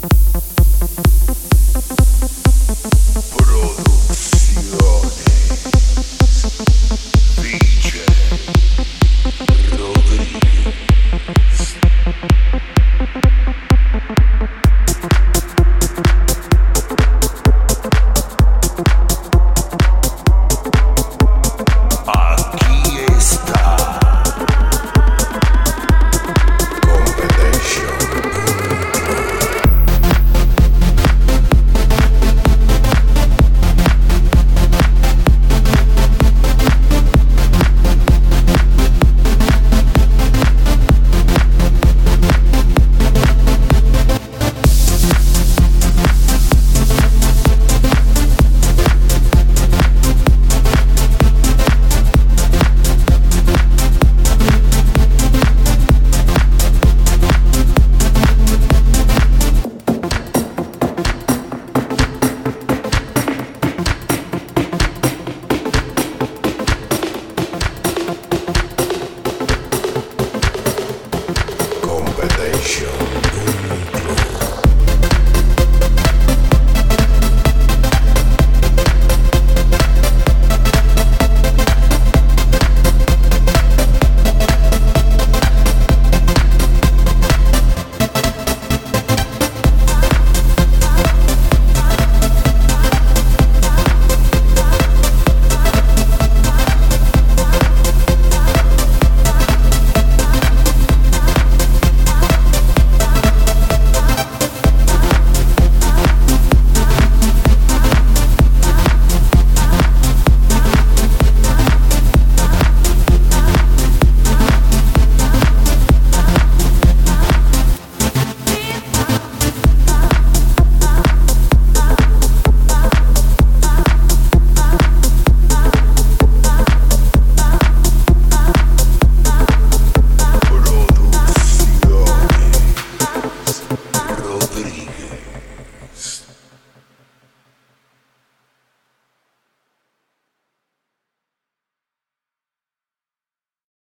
Gracias.